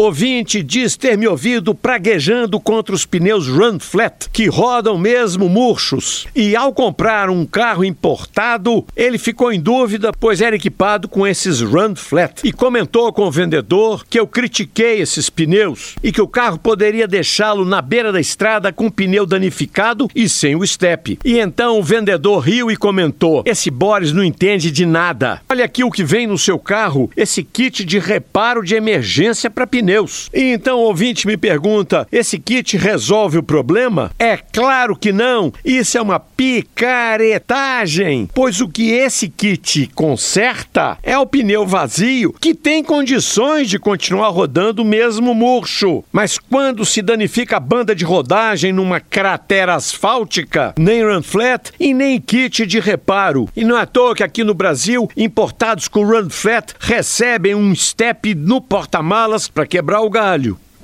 Ouvinte diz ter me ouvido praguejando contra os pneus Run Flat, que rodam mesmo murchos. E ao comprar um carro importado, ele ficou em dúvida, pois era equipado com esses Run Flat. E comentou com o vendedor que eu critiquei esses pneus e que o carro poderia deixá-lo na beira da estrada com o pneu danificado e sem o step. E então o vendedor riu e comentou: Esse Boris não entende de nada. Olha aqui o que vem no seu carro: esse kit de reparo de emergência para pneus. E então o ouvinte me pergunta: esse kit resolve o problema? É claro que não. Isso é uma picaretagem, pois o que esse kit conserta é o pneu vazio que tem condições de continuar rodando mesmo murcho. Mas quando se danifica a banda de rodagem numa cratera asfáltica, nem run flat e nem kit de reparo. E não é à toa que aqui no Brasil, importados com run flat recebem um step no porta-malas para quebrar o galho.